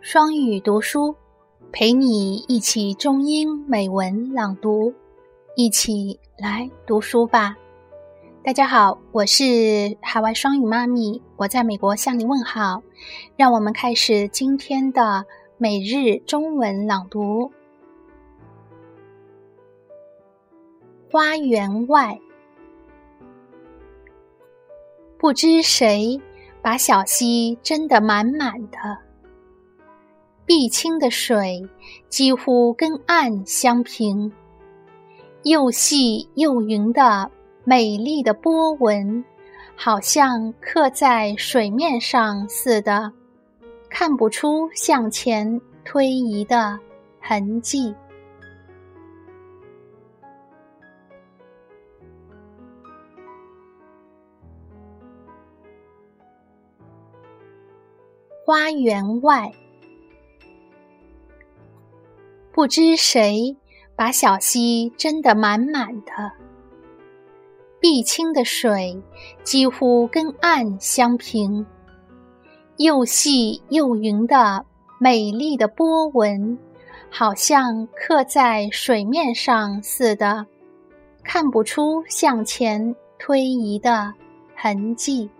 双语读书，陪你一起中英美文朗读，一起来读书吧。大家好，我是海外双语妈咪，我在美国向你问好。让我们开始今天的每日中文朗读。花园外，不知谁把小溪斟得满满的。碧青的水几乎跟岸相平，又细又匀的美丽的波纹，好像刻在水面上似的，看不出向前推移的痕迹。花园外。不知谁把小溪斟得满满的，碧青的水几乎跟岸相平，又细又匀的美丽的波纹，好像刻在水面上似的，看不出向前推移的痕迹。